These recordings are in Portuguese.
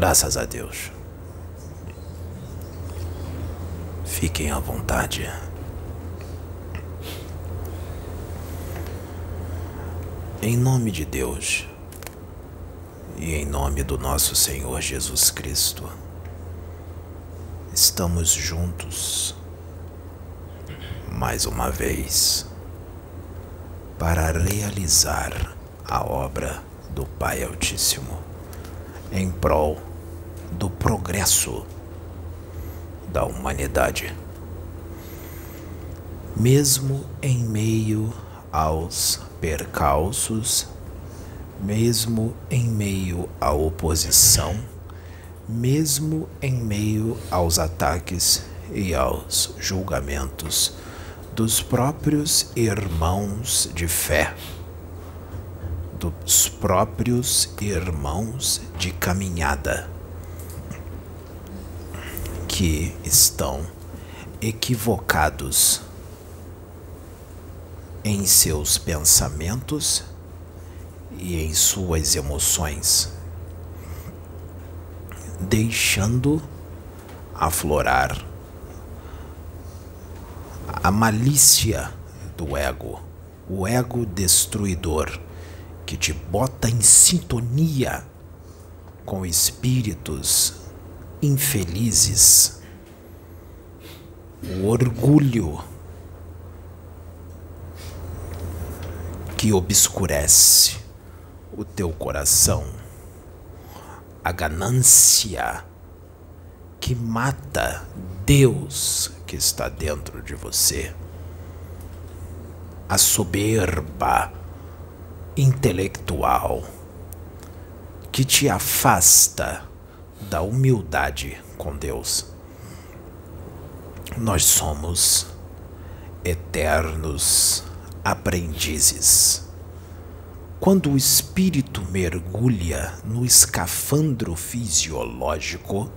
Graças a Deus. Fiquem à vontade. Em nome de Deus e em nome do nosso Senhor Jesus Cristo, estamos juntos mais uma vez para realizar a obra do Pai Altíssimo em prol do progresso da humanidade. Mesmo em meio aos percalços, mesmo em meio à oposição, mesmo em meio aos ataques e aos julgamentos dos próprios irmãos de fé, dos próprios irmãos de caminhada, que estão equivocados em seus pensamentos e em suas emoções, deixando aflorar a malícia do ego, o ego destruidor que te bota em sintonia com espíritos infelizes, o orgulho que obscurece o teu coração, a ganância que mata Deus que está dentro de você. A soberba intelectual que te afasta da humildade com Deus. Nós somos eternos aprendizes. Quando o espírito mergulha no escafandro fisiológico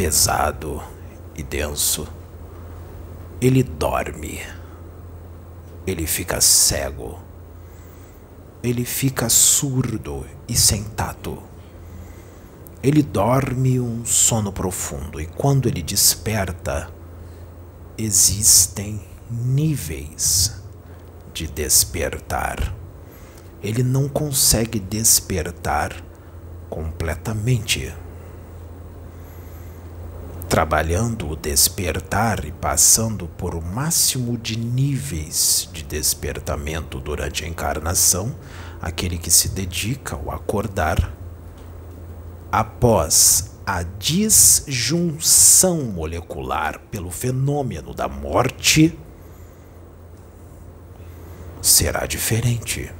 pesado e denso. Ele dorme. Ele fica cego. Ele fica surdo e sem tato. Ele dorme um sono profundo e quando ele desperta, existem níveis de despertar. Ele não consegue despertar completamente trabalhando o despertar e passando por o máximo de níveis de despertamento durante a encarnação, aquele que se dedica ao acordar, após a disjunção molecular pelo fenômeno da morte, será diferente.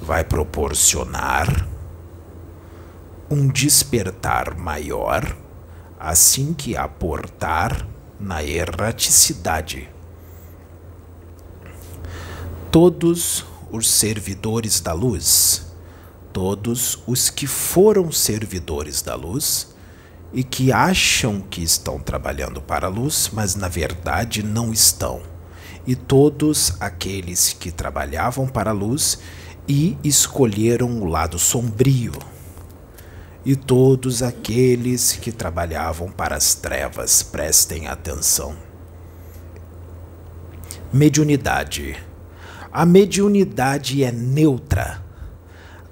Vai proporcionar um despertar maior assim que aportar na erraticidade. Todos os servidores da luz, todos os que foram servidores da luz e que acham que estão trabalhando para a luz, mas na verdade não estão, e todos aqueles que trabalhavam para a luz e escolheram o lado sombrio e todos aqueles que trabalhavam para as trevas prestem atenção. Mediunidade. A mediunidade é neutra.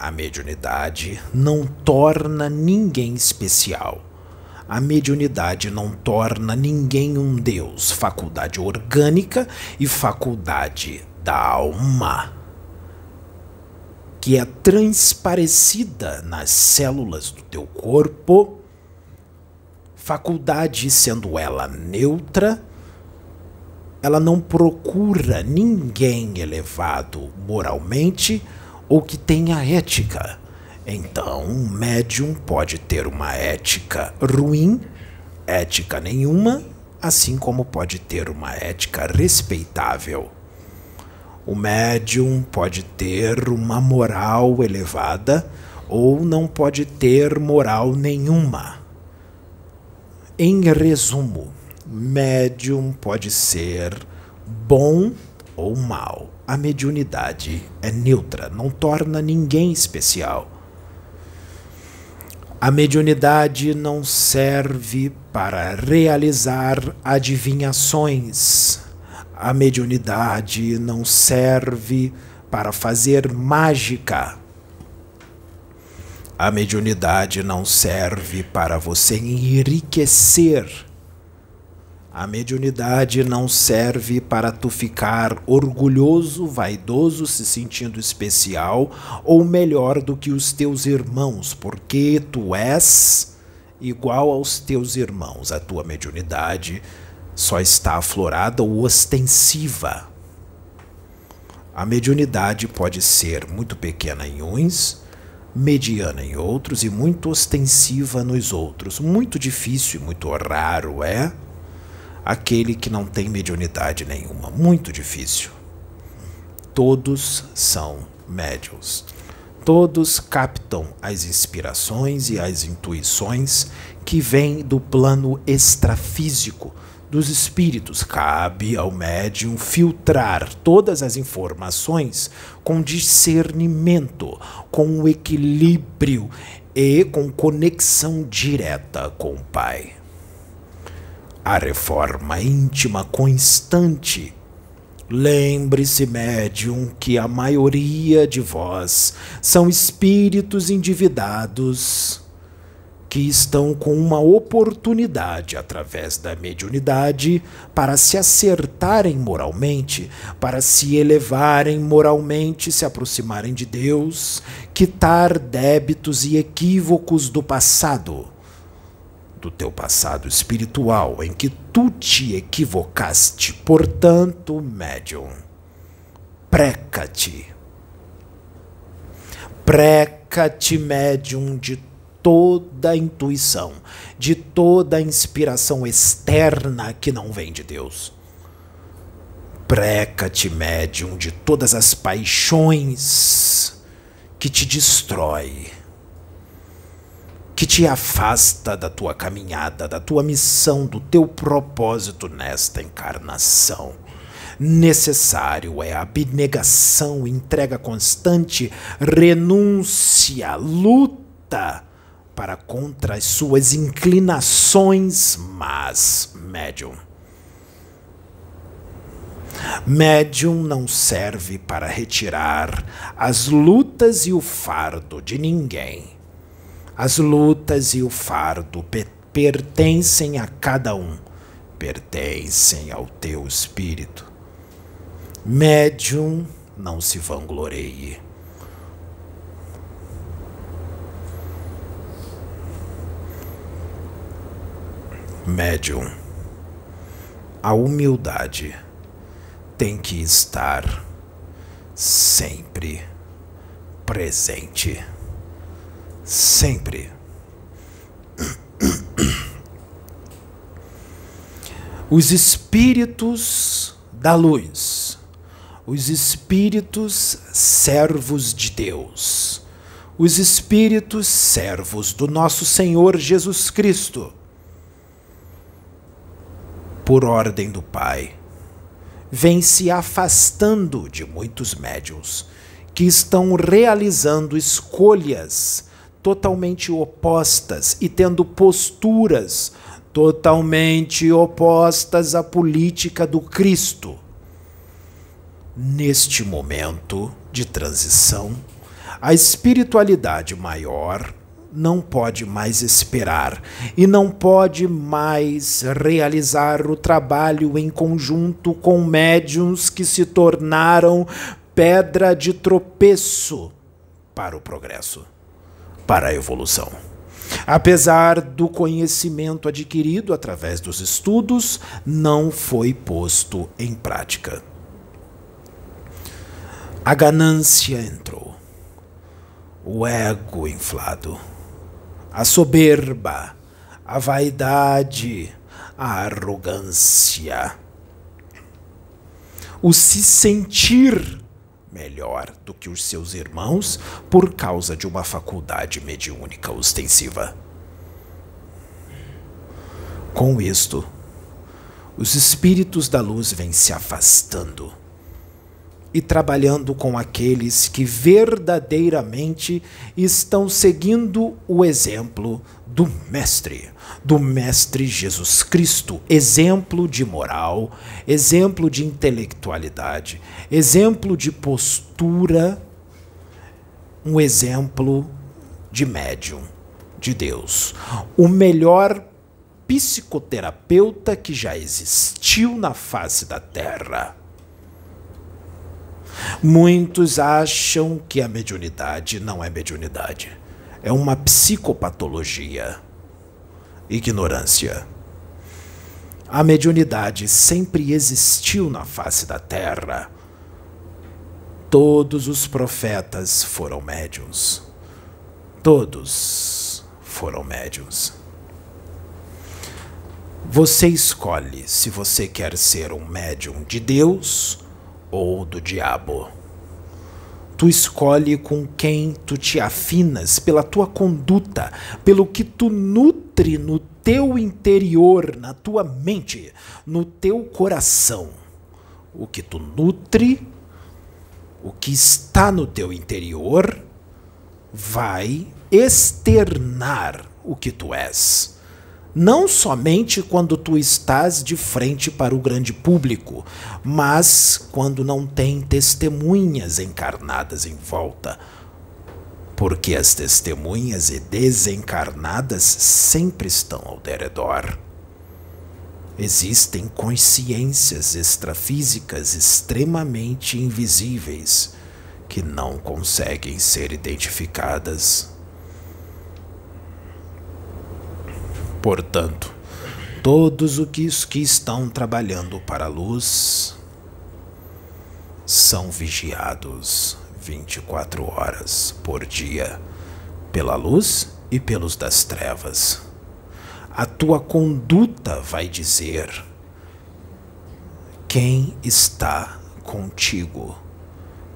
A mediunidade não torna ninguém especial. A mediunidade não torna ninguém um Deus, faculdade orgânica e faculdade da alma que é transparecida nas células do teu corpo, faculdade sendo ela neutra, ela não procura ninguém elevado moralmente ou que tenha ética. Então, um médium pode ter uma ética ruim, ética nenhuma, assim como pode ter uma ética respeitável. O médium pode ter uma moral elevada ou não pode ter moral nenhuma. Em resumo, médium pode ser bom ou mal. A mediunidade é neutra, não torna ninguém especial. A mediunidade não serve para realizar adivinhações. A mediunidade não serve para fazer mágica. A mediunidade não serve para você enriquecer. A mediunidade não serve para tu ficar orgulhoso, vaidoso, se sentindo especial ou melhor do que os teus irmãos, porque tu és igual aos teus irmãos. A tua mediunidade só está aflorada ou ostensiva. A mediunidade pode ser muito pequena em uns, mediana em outros e muito ostensiva nos outros. Muito difícil e muito raro é aquele que não tem mediunidade nenhuma. Muito difícil. Todos são médios. Todos captam as inspirações e as intuições que vêm do plano extrafísico dos espíritos. Cabe ao médium filtrar todas as informações com discernimento, com equilíbrio e com conexão direta com o Pai. A reforma íntima constante. Lembre-se, médium, que a maioria de vós são espíritos endividados que estão com uma oportunidade através da mediunidade para se acertarem moralmente, para se elevarem moralmente, se aproximarem de Deus, quitar débitos e equívocos do passado, do teu passado espiritual em que tu te equivocaste. Portanto, médium, preca-te. Preca-te, médium, de toda intuição, de toda inspiração externa que não vem de Deus. Preca-te, médium, de todas as paixões que te destrói, que te afasta da tua caminhada, da tua missão, do teu propósito nesta encarnação. Necessário é abnegação, entrega constante, renúncia, luta para contra as suas inclinações mas médium. Médium não serve para retirar as lutas e o fardo de ninguém. As lutas e o fardo pertencem a cada um, pertencem ao teu espírito. Médium não se vangloreie médium, a humildade tem que estar sempre presente. Sempre. Os espíritos da luz, os espíritos servos de Deus, os espíritos servos do nosso Senhor Jesus Cristo. Por ordem do Pai, vem se afastando de muitos médiuns que estão realizando escolhas totalmente opostas e tendo posturas totalmente opostas à política do Cristo. Neste momento de transição, a espiritualidade maior não pode mais esperar e não pode mais realizar o trabalho em conjunto com médiums que se tornaram pedra de tropeço para o progresso, para a evolução. Apesar do conhecimento adquirido através dos estudos, não foi posto em prática. A ganância entrou, o ego inflado. A soberba, a vaidade, a arrogância, o se sentir melhor do que os seus irmãos por causa de uma faculdade mediúnica ostensiva. Com isto, os espíritos da luz vêm se afastando, e trabalhando com aqueles que verdadeiramente estão seguindo o exemplo do Mestre, do Mestre Jesus Cristo, exemplo de moral, exemplo de intelectualidade, exemplo de postura, um exemplo de médium de Deus. O melhor psicoterapeuta que já existiu na face da Terra. Muitos acham que a mediunidade não é mediunidade. É uma psicopatologia. Ignorância. A mediunidade sempre existiu na face da terra. Todos os profetas foram médiuns. Todos foram médiuns. Você escolhe se você quer ser um médium de Deus ou do diabo. Tu escolhe com quem tu te afinas pela tua conduta, pelo que tu nutre no teu interior, na tua mente, no teu coração. O que tu nutre, o que está no teu interior, vai externar o que tu és não somente quando tu estás de frente para o grande público, mas quando não tem testemunhas encarnadas em volta. Porque as testemunhas e desencarnadas sempre estão ao derredor. Existem consciências extrafísicas extremamente invisíveis que não conseguem ser identificadas Portanto, todos os que estão trabalhando para a luz são vigiados 24 horas por dia pela luz e pelos das trevas. A tua conduta vai dizer quem está contigo,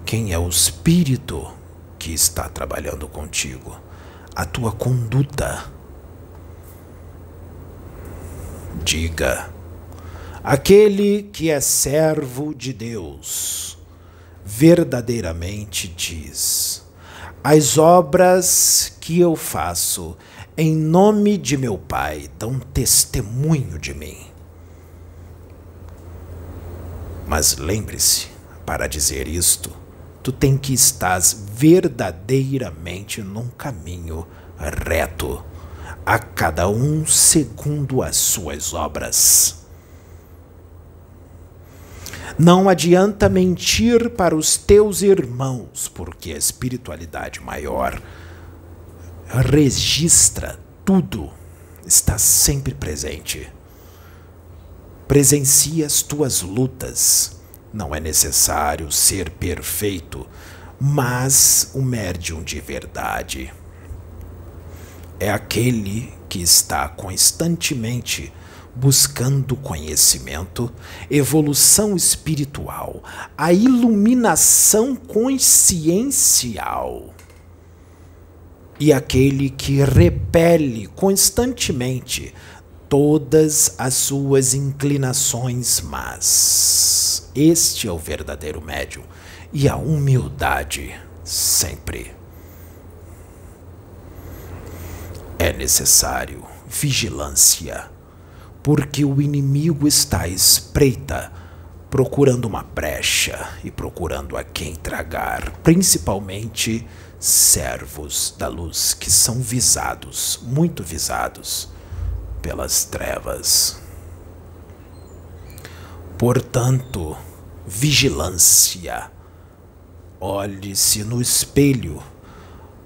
quem é o espírito que está trabalhando contigo. A tua conduta diga: aquele que é servo de Deus verdadeiramente diz: as obras que eu faço em nome de meu Pai dão testemunho de mim. Mas lembre-se, para dizer isto, tu tem que estar verdadeiramente num caminho reto a cada um segundo as suas obras. Não adianta mentir para os teus irmãos, porque a espiritualidade maior registra tudo, está sempre presente. Presencia as tuas lutas. Não é necessário ser perfeito, mas o médium de verdade é aquele que está constantemente buscando conhecimento, evolução espiritual, a iluminação consciencial. E aquele que repele constantemente todas as suas inclinações más. Este é o verdadeiro médium. E a humildade sempre. É necessário vigilância, porque o inimigo está à espreita, procurando uma brecha e procurando a quem tragar, principalmente servos da luz que são visados, muito visados pelas trevas. Portanto, vigilância. Olhe-se no espelho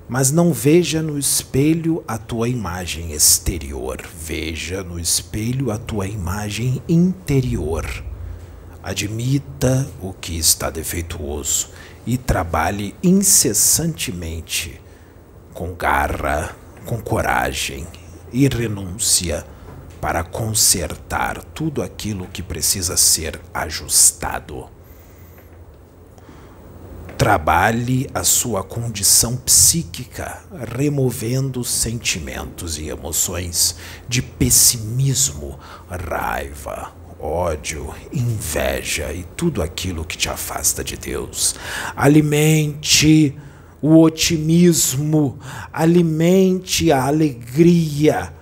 mas não veja no espelho a tua imagem exterior, veja no espelho a tua imagem interior. Admita o que está defeituoso e trabalhe incessantemente, com garra, com coragem e renúncia, para consertar tudo aquilo que precisa ser ajustado. Trabalhe a sua condição psíquica, removendo sentimentos e emoções de pessimismo, raiva, ódio, inveja e tudo aquilo que te afasta de Deus. Alimente o otimismo, alimente a alegria,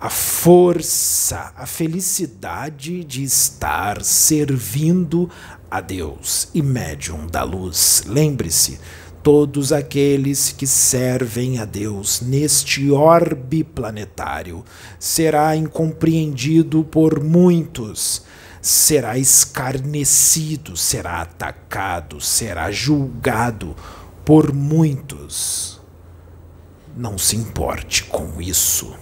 a força, a felicidade de estar servindo a Deus e médium da luz. Lembre-se, todos aqueles que servem a Deus neste orbe planetário será incompreendido por muitos, será escarnecido, será atacado, será julgado por muitos. Não se importe com isso.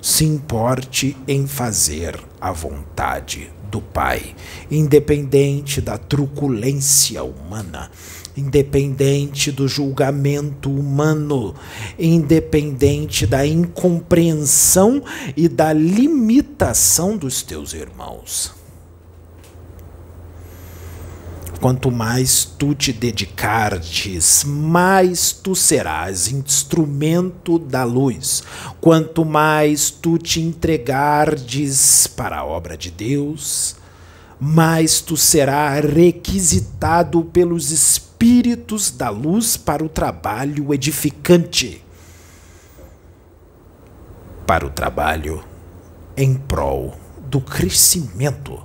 Se importe em fazer a vontade do Pai, independente da truculência humana, independente do julgamento humano, independente da incompreensão e da limitação dos teus irmãos. Quanto mais tu te dedicardes, mais tu serás instrumento da luz. Quanto mais tu te entregardes para a obra de Deus, mais tu serás requisitado pelos espíritos da luz para o trabalho edificante. Para o trabalho em prol do crescimento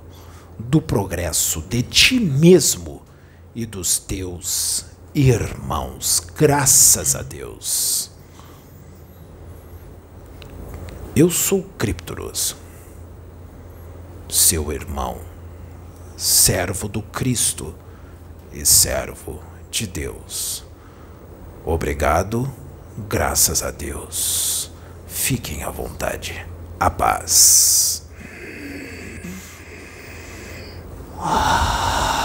do progresso de ti mesmo e dos teus irmãos. Graças a Deus. Eu sou Criptoros, seu irmão, servo do Cristo e servo de Deus. Obrigado, graças a Deus. Fiquem à vontade. A paz. はあ